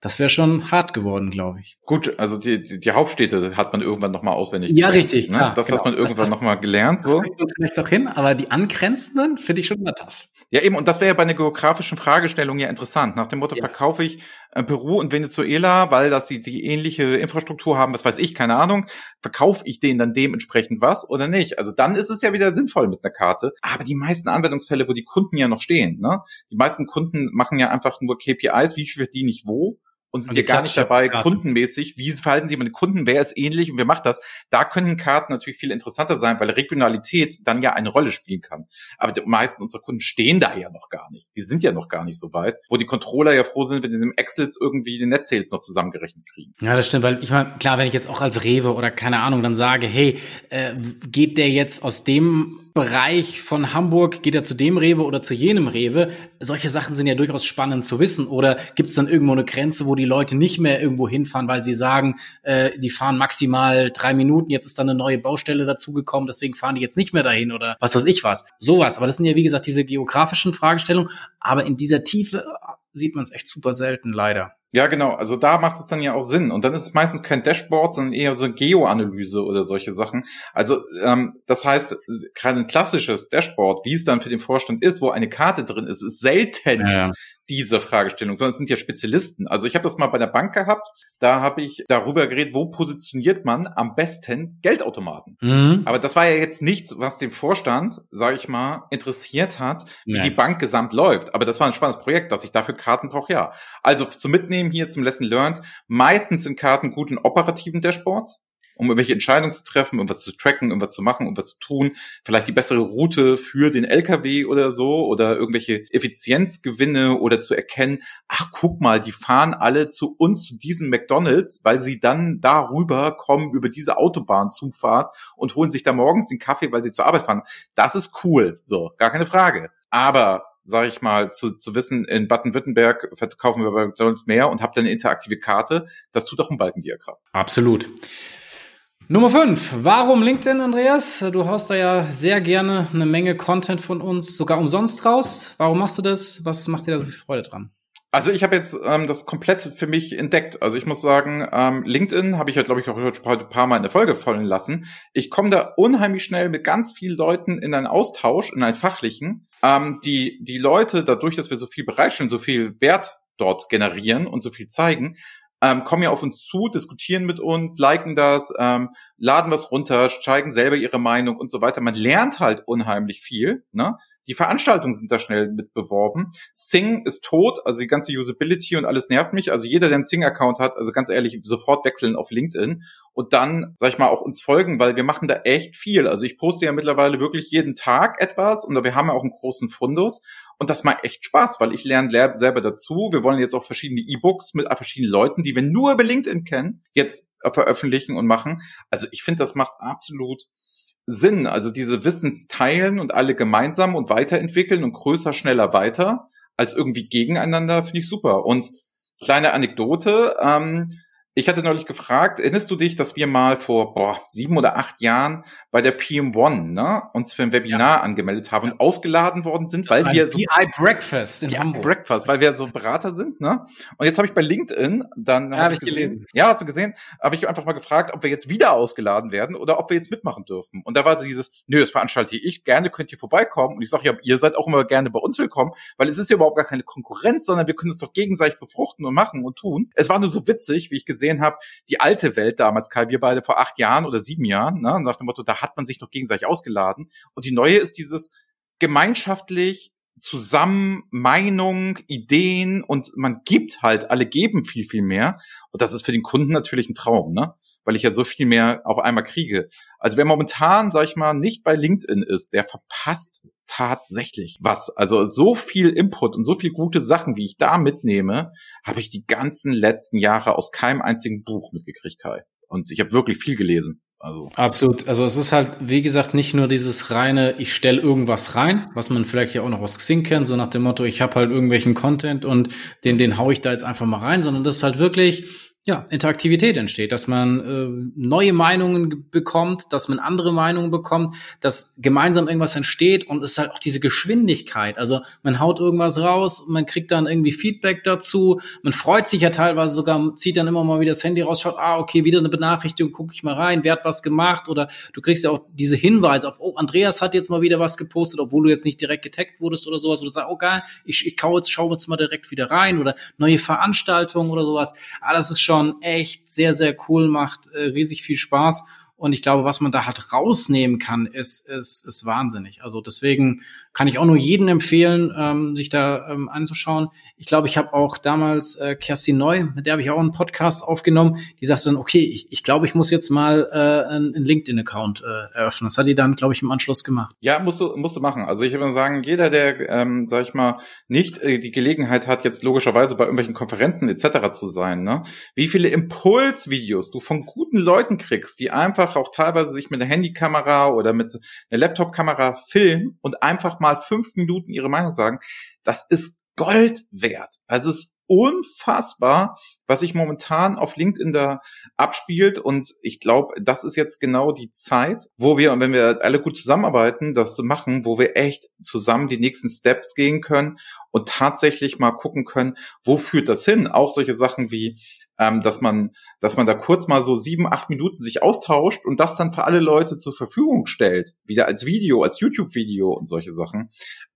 das wäre schon hart geworden, glaube ich. Gut, also die, die, die Hauptstädte hat man irgendwann nochmal auswendig Ja, gelernt, richtig. Ne? Klar, das genau. hat man irgendwann nochmal gelernt. Das so. man vielleicht doch hin, aber die angrenzenden finde ich schon immer tough. Ja, eben, und das wäre ja bei einer geografischen Fragestellung ja interessant. Nach dem Motto, ja. verkaufe ich äh, Peru und Venezuela, weil das die, die ähnliche Infrastruktur haben, was weiß ich, keine Ahnung, verkaufe ich denen dann dementsprechend was oder nicht? Also dann ist es ja wieder sinnvoll mit einer Karte. Aber die meisten Anwendungsfälle, wo die Kunden ja noch stehen, ne? Die meisten Kunden machen ja einfach nur KPIs, wie viel verdiene ich wo? Und sind und ja gar nicht dabei, Karte. kundenmäßig, wie verhalten sich meine Kunden, wer ist ähnlich und wer macht das. Da können Karten natürlich viel interessanter sein, weil Regionalität dann ja eine Rolle spielen kann. Aber die meisten unserer Kunden stehen da ja noch gar nicht. Die sind ja noch gar nicht so weit, wo die Controller ja froh sind, wenn sie im Excels irgendwie den Net Sales noch zusammengerechnet kriegen. Ja, das stimmt, weil ich meine, klar, wenn ich jetzt auch als Rewe oder keine Ahnung dann sage, hey, äh, geht der jetzt aus dem Bereich von Hamburg, geht er zu dem Rewe oder zu jenem Rewe? Solche Sachen sind ja durchaus spannend zu wissen. Oder gibt es dann irgendwo eine Grenze, wo die Leute nicht mehr irgendwo hinfahren, weil sie sagen, äh, die fahren maximal drei Minuten, jetzt ist dann eine neue Baustelle dazugekommen, deswegen fahren die jetzt nicht mehr dahin oder was weiß ich was. Sowas. Aber das sind ja, wie gesagt, diese geografischen Fragestellungen. Aber in dieser Tiefe sieht man es echt super selten, leider. Ja, genau. Also da macht es dann ja auch Sinn. Und dann ist es meistens kein Dashboard, sondern eher so Geoanalyse oder solche Sachen. Also ähm, das heißt, gerade ein klassisches Dashboard, wie es dann für den Vorstand ist, wo eine Karte drin ist, ist selten ja diese Fragestellung, sondern es sind ja Spezialisten. Also ich habe das mal bei der Bank gehabt, da habe ich darüber geredet, wo positioniert man am besten Geldautomaten. Mhm. Aber das war ja jetzt nichts, was den Vorstand, sage ich mal, interessiert hat, wie nee. die Bank gesamt läuft. Aber das war ein spannendes Projekt, dass ich dafür Karten brauche, ja. Also zum Mitnehmen hier zum Lesson Learned, meistens sind Karten gut in operativen Dashboards um irgendwelche Entscheidungen zu treffen, irgendwas zu tracken, irgendwas zu machen, irgendwas zu tun, vielleicht die bessere Route für den LKW oder so oder irgendwelche Effizienzgewinne oder zu erkennen, ach guck mal, die fahren alle zu uns zu diesen McDonalds, weil sie dann darüber kommen über diese Autobahnzufahrt und holen sich da morgens den Kaffee, weil sie zur Arbeit fahren. Das ist cool, so, gar keine Frage. Aber sage ich mal, zu, zu wissen, in Baden-Württemberg verkaufen wir bei McDonalds mehr und habt eine interaktive Karte, das tut auch ein Balkendiagramm. Absolut. Nummer 5. Warum LinkedIn, Andreas? Du haust da ja sehr gerne eine Menge Content von uns, sogar umsonst raus. Warum machst du das? Was macht dir da so viel Freude dran? Also ich habe jetzt ähm, das komplett für mich entdeckt. Also ich muss sagen, ähm, LinkedIn habe ich ja, glaube ich, auch heute ein paar Mal in der Folge fallen lassen. Ich komme da unheimlich schnell mit ganz vielen Leuten in einen Austausch, in einen fachlichen. Ähm, die, die Leute, dadurch, dass wir so viel bereitstellen, so viel Wert dort generieren und so viel zeigen, ähm, kommen ja auf uns zu, diskutieren mit uns, liken das, ähm, laden was runter, zeigen selber ihre Meinung und so weiter. Man lernt halt unheimlich viel. Ne? Die Veranstaltungen sind da schnell mit beworben. Sing ist tot, also die ganze Usability und alles nervt mich. Also jeder, der einen Sing-Account hat, also ganz ehrlich, sofort wechseln auf LinkedIn und dann, sag ich mal, auch uns folgen, weil wir machen da echt viel. Also ich poste ja mittlerweile wirklich jeden Tag etwas und wir haben ja auch einen großen Fundus und das macht echt Spaß, weil ich lerne selber dazu. Wir wollen jetzt auch verschiedene E-Books mit verschiedenen Leuten, die wir nur über LinkedIn kennen, jetzt veröffentlichen und machen. Also ich finde, das macht absolut Sinn. Also diese Wissensteilen und alle gemeinsam und weiterentwickeln und größer, schneller, weiter als irgendwie gegeneinander, finde ich super. Und kleine Anekdote, ähm, ich hatte neulich gefragt, erinnerst du dich, dass wir mal vor boah, sieben oder acht Jahren bei der PM1 ne, uns für ein Webinar ja. angemeldet haben und ausgeladen worden sind, das weil wir so BI Breakfast in ja, Hamburg. Breakfast, weil wir so Berater sind, ne? Und jetzt habe ich bei LinkedIn dann ja, hab ich gesehen, gelesen. Ja, hast du gesehen? Habe ich einfach mal gefragt, ob wir jetzt wieder ausgeladen werden oder ob wir jetzt mitmachen dürfen. Und da war dieses, nö, das veranstalte ich gerne, könnt ihr vorbeikommen. Und ich sage ja, ihr seid auch immer gerne bei uns willkommen, weil es ist ja überhaupt gar keine Konkurrenz, sondern wir können uns doch gegenseitig befruchten und machen und tun. Es war nur so witzig, wie ich gesehen gesehen habe, die alte Welt damals, Kai, wir beide vor acht Jahren oder sieben Jahren, ne, nach dem Motto, da hat man sich noch gegenseitig ausgeladen. Und die neue ist dieses gemeinschaftlich zusammen Meinung, Ideen und man gibt halt, alle geben viel, viel mehr. Und das ist für den Kunden natürlich ein Traum, ne? Weil ich ja so viel mehr auf einmal kriege. Also wer momentan, sag ich mal, nicht bei LinkedIn ist, der verpasst tatsächlich was. Also so viel Input und so viel gute Sachen, wie ich da mitnehme, habe ich die ganzen letzten Jahre aus keinem einzigen Buch mitgekriegt, Kai. Und ich habe wirklich viel gelesen. Also. Absolut. Also es ist halt, wie gesagt, nicht nur dieses reine, ich stelle irgendwas rein, was man vielleicht ja auch noch aus Xing kennt, so nach dem Motto, ich habe halt irgendwelchen Content und den, den hau ich da jetzt einfach mal rein, sondern das ist halt wirklich, ja, Interaktivität entsteht, dass man äh, neue Meinungen bekommt, dass man andere Meinungen bekommt, dass gemeinsam irgendwas entsteht und es ist halt auch diese Geschwindigkeit. Also man haut irgendwas raus, man kriegt dann irgendwie Feedback dazu, man freut sich ja teilweise sogar, zieht dann immer mal wieder das Handy raus, schaut, ah, okay, wieder eine Benachrichtigung, gucke ich mal rein, wer hat was gemacht oder du kriegst ja auch diese Hinweise auf, oh, Andreas hat jetzt mal wieder was gepostet, obwohl du jetzt nicht direkt getaggt wurdest oder sowas, wo du sagst, oh geil, ich, ich kau jetzt, schau jetzt mal direkt wieder rein oder neue Veranstaltungen oder sowas. Ah, das ist schon echt sehr, sehr cool, macht äh, riesig viel Spaß. Und ich glaube, was man da halt rausnehmen kann, ist, ist, ist wahnsinnig. Also deswegen kann ich auch nur jedem empfehlen, ähm, sich da ähm, anzuschauen. Ich glaube, ich habe auch damals äh, Kerstin Neu, mit der habe ich auch einen Podcast aufgenommen, die sagte dann, okay, ich, ich glaube, ich muss jetzt mal äh, einen, LinkedIn-Account äh, eröffnen. Das hat die dann, glaube ich, im Anschluss gemacht. Ja, musst du, musst du machen. Also ich würde sagen, jeder, der, ähm, sag ich mal, nicht äh, die Gelegenheit hat, jetzt logischerweise bei irgendwelchen Konferenzen etc. zu sein, ne? wie viele Impulsvideos du von guten Leuten kriegst, die einfach auch teilweise sich mit einer Handykamera oder mit einer Laptopkamera filmen und einfach mal fünf Minuten ihre Meinung sagen, das ist Gold wert. Also es ist unfassbar, was sich momentan auf LinkedIn da abspielt. Und ich glaube, das ist jetzt genau die Zeit, wo wir, wenn wir alle gut zusammenarbeiten, das zu machen, wo wir echt zusammen die nächsten Steps gehen können und tatsächlich mal gucken können, wo führt das hin? Auch solche Sachen wie ähm, dass man, dass man da kurz mal so sieben, acht Minuten sich austauscht und das dann für alle Leute zur Verfügung stellt, wieder als Video, als YouTube-Video und solche Sachen.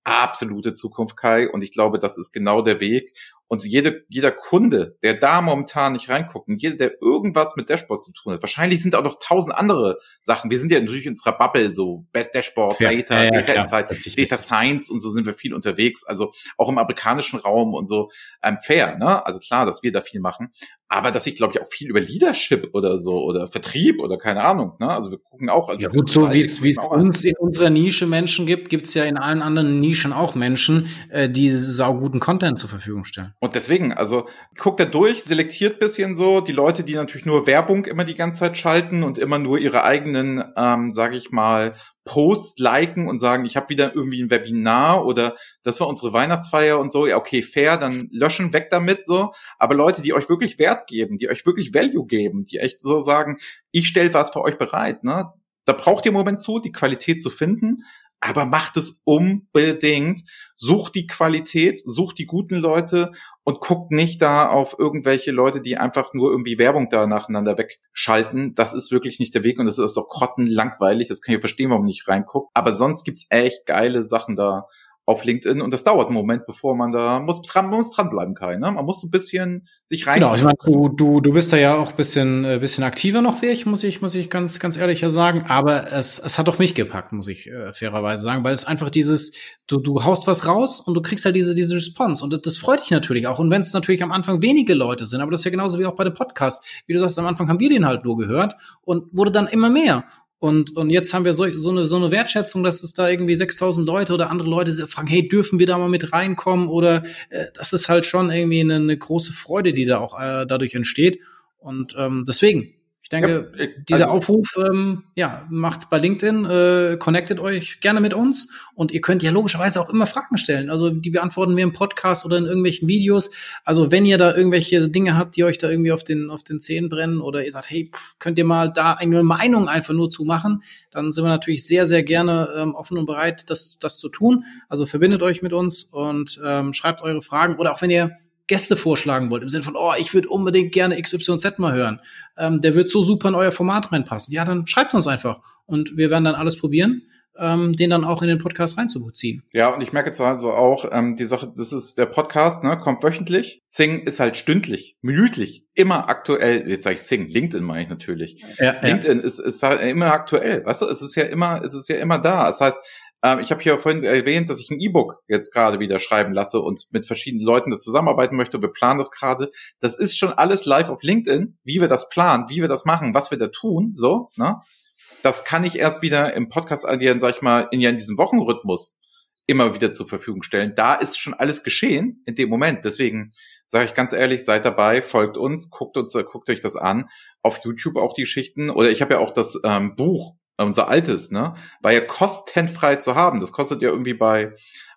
Absolute Zukunft, Kai. Und ich glaube, das ist genau der Weg. Und jede, jeder Kunde, der da momentan nicht reinguckt und jeder, der irgendwas mit Dashboard zu tun hat, wahrscheinlich sind auch noch tausend andere Sachen. Wir sind ja natürlich in unserer Bubble, so Dashboard, ja, Data, ja, ja, Data Insight, Data Science und so sind wir viel unterwegs. Also auch im amerikanischen Raum und so ähm, fair, ne? Also klar, dass wir da viel machen aber dass ich glaube ich auch viel über Leadership oder so oder Vertrieb oder keine Ahnung. Ne? Also wir gucken auch. Also ja gut, so wie es uns in unserer Nische Menschen gibt, gibt es ja in allen anderen Nischen auch Menschen, äh, die sauguten Content zur Verfügung stellen. Und deswegen, also guckt da durch, selektiert bisschen so die Leute, die natürlich nur Werbung immer die ganze Zeit schalten und immer nur ihre eigenen, ähm, sage ich mal, Post liken und sagen, ich habe wieder irgendwie ein Webinar oder das war unsere Weihnachtsfeier und so, ja, okay, fair, dann löschen, weg damit so. Aber Leute, die euch wirklich Wert geben, die euch wirklich Value geben, die echt so sagen, ich stelle was für euch bereit, ne? Da braucht ihr im Moment zu, die Qualität zu finden, aber macht es unbedingt. Sucht die Qualität, sucht die guten Leute und guckt nicht da auf irgendwelche Leute, die einfach nur irgendwie Werbung da nacheinander wegschalten. Das ist wirklich nicht der Weg und das ist auch grottenlangweilig. Das kann ich verstehen, warum man nicht reinguckt. Aber sonst gibt's echt geile Sachen da auf LinkedIn und das dauert einen Moment, bevor man da muss dran man muss dranbleiben Kai, ne? Man muss so ein bisschen sich rein. Genau, ich meine, du, du du bist da ja auch ein bisschen äh, bisschen aktiver noch wie ich, muss ich muss ich ganz ganz ehrlicher sagen, aber es es hat doch mich gepackt, muss ich äh, fairerweise sagen, weil es einfach dieses du du haust was raus und du kriegst halt diese diese Response und das, das freut dich natürlich auch und wenn es natürlich am Anfang wenige Leute sind, aber das ist ja genauso wie auch bei dem Podcast. Wie du sagst, am Anfang haben wir den halt nur gehört und wurde dann immer mehr und, und jetzt haben wir so, so, eine, so eine Wertschätzung, dass es da irgendwie 6000 Leute oder andere Leute fragen, hey, dürfen wir da mal mit reinkommen? Oder äh, das ist halt schon irgendwie eine, eine große Freude, die da auch äh, dadurch entsteht. Und ähm, deswegen, denke, ja, dieser also, Aufruf, ähm, ja, macht's bei LinkedIn, äh, connectet euch gerne mit uns und ihr könnt ja logischerweise auch immer Fragen stellen. Also die beantworten wir im Podcast oder in irgendwelchen Videos. Also wenn ihr da irgendwelche Dinge habt, die euch da irgendwie auf den auf den Zehen brennen oder ihr sagt, hey, könnt ihr mal da eine Meinung einfach nur zu machen, dann sind wir natürlich sehr sehr gerne ähm, offen und bereit, das das zu tun. Also verbindet euch mit uns und ähm, schreibt eure Fragen oder auch wenn ihr Gäste vorschlagen wollt, im Sinne von, oh, ich würde unbedingt gerne XYZ mal hören, ähm, der wird so super in euer Format reinpassen. Ja, dann schreibt uns einfach und wir werden dann alles probieren, ähm, den dann auch in den Podcast reinzuziehen. Ja, und ich merke jetzt also auch, ähm, die Sache, das ist der Podcast, ne, kommt wöchentlich. Sing ist halt stündlich, minütlich, immer aktuell. Jetzt sage ich Sing, LinkedIn meine ich natürlich. Ja, LinkedIn ja. ist, ist halt immer aktuell. Weißt du, es ist ja immer, es ist ja immer da. Das heißt, ähm, ich habe hier vorhin erwähnt, dass ich ein E-Book jetzt gerade wieder schreiben lasse und mit verschiedenen Leuten da zusammenarbeiten möchte. Wir planen das gerade. Das ist schon alles live auf LinkedIn, wie wir das planen, wie wir das machen, was wir da tun. So, ne? Das kann ich erst wieder im Podcast sag ich mal, in in diesem Wochenrhythmus immer wieder zur Verfügung stellen. Da ist schon alles geschehen in dem Moment. Deswegen sage ich ganz ehrlich, seid dabei, folgt uns, guckt uns, guckt euch das an. Auf YouTube auch die Geschichten. Oder ich habe ja auch das ähm, Buch, unser altes, ne, war ja kostenfrei zu haben. Das kostet ja irgendwie bei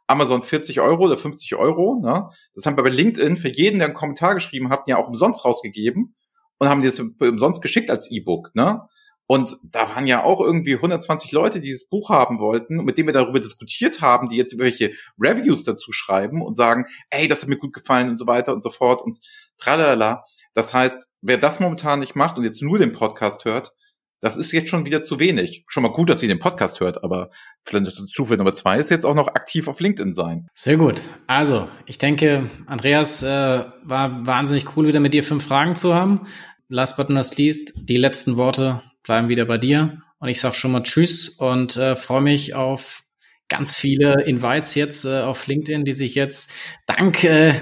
Amazon 40 Euro oder 50 Euro. Ne? Das haben wir bei LinkedIn für jeden, der einen Kommentar geschrieben hat, ja auch umsonst rausgegeben und haben das umsonst geschickt als E-Book. Ne? Und da waren ja auch irgendwie 120 Leute, die dieses Buch haben wollten, mit denen wir darüber diskutiert haben, die jetzt irgendwelche Reviews dazu schreiben und sagen, ey, das hat mir gut gefallen und so weiter und so fort und tralala. Das heißt, wer das momentan nicht macht und jetzt nur den Podcast hört, das ist jetzt schon wieder zu wenig. Schon mal gut, dass ihr den Podcast hört, aber vielleicht Stufe Nummer zwei ist jetzt auch noch aktiv auf LinkedIn sein. Sehr gut. Also, ich denke, Andreas, äh, war wahnsinnig cool, wieder mit dir fünf Fragen zu haben. Last but not least, die letzten Worte bleiben wieder bei dir. Und ich sage schon mal Tschüss und äh, freue mich auf ganz viele Invites jetzt äh, auf LinkedIn, die sich jetzt dank äh,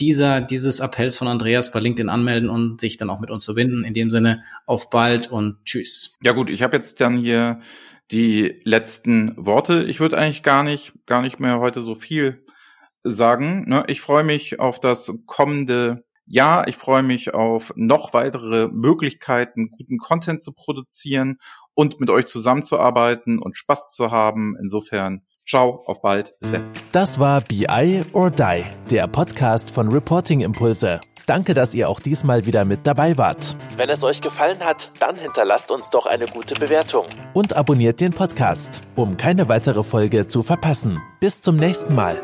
dieser, dieses Appells von Andreas bei LinkedIn anmelden und sich dann auch mit uns verbinden. In dem Sinne, auf bald und tschüss. Ja gut, ich habe jetzt dann hier die letzten Worte. Ich würde eigentlich gar nicht, gar nicht mehr heute so viel sagen. Ne? Ich freue mich auf das kommende Jahr. Ich freue mich auf noch weitere Möglichkeiten, guten Content zu produzieren und mit euch zusammenzuarbeiten und Spaß zu haben. Insofern Ciao, auf bald. Bis dann. Das war BI or Die, der Podcast von Reporting Impulse. Danke, dass ihr auch diesmal wieder mit dabei wart. Wenn es euch gefallen hat, dann hinterlasst uns doch eine gute Bewertung und abonniert den Podcast, um keine weitere Folge zu verpassen. Bis zum nächsten Mal.